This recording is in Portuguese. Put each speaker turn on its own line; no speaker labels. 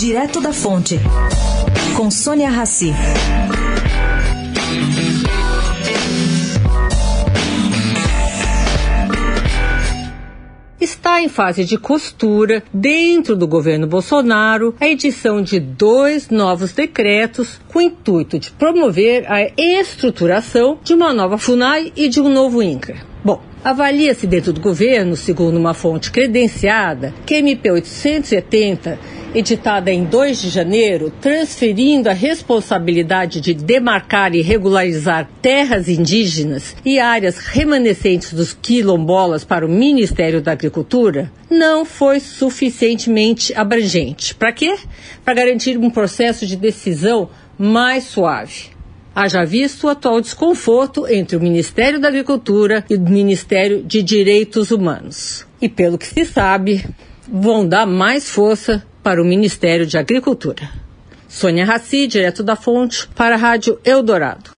Direto da Fonte, com Sônia Rassi.
Está em fase de costura, dentro do governo Bolsonaro, a edição de dois novos decretos com o intuito de promover a estruturação de uma nova FUNAI e de um novo INCRA. Bom, avalia-se dentro do governo, segundo uma fonte credenciada, que MP 870 editada em 2 de janeiro, transferindo a responsabilidade de demarcar e regularizar terras indígenas e áreas remanescentes dos quilombolas para o Ministério da Agricultura, não foi suficientemente abrangente. Para quê? Para garantir um processo de decisão mais suave. Haja visto o atual desconforto entre o Ministério da Agricultura e o Ministério de Direitos Humanos. E pelo que se sabe, vão dar mais força para o Ministério de Agricultura. Sônia Raci, direto da Fonte, para a Rádio Eldorado.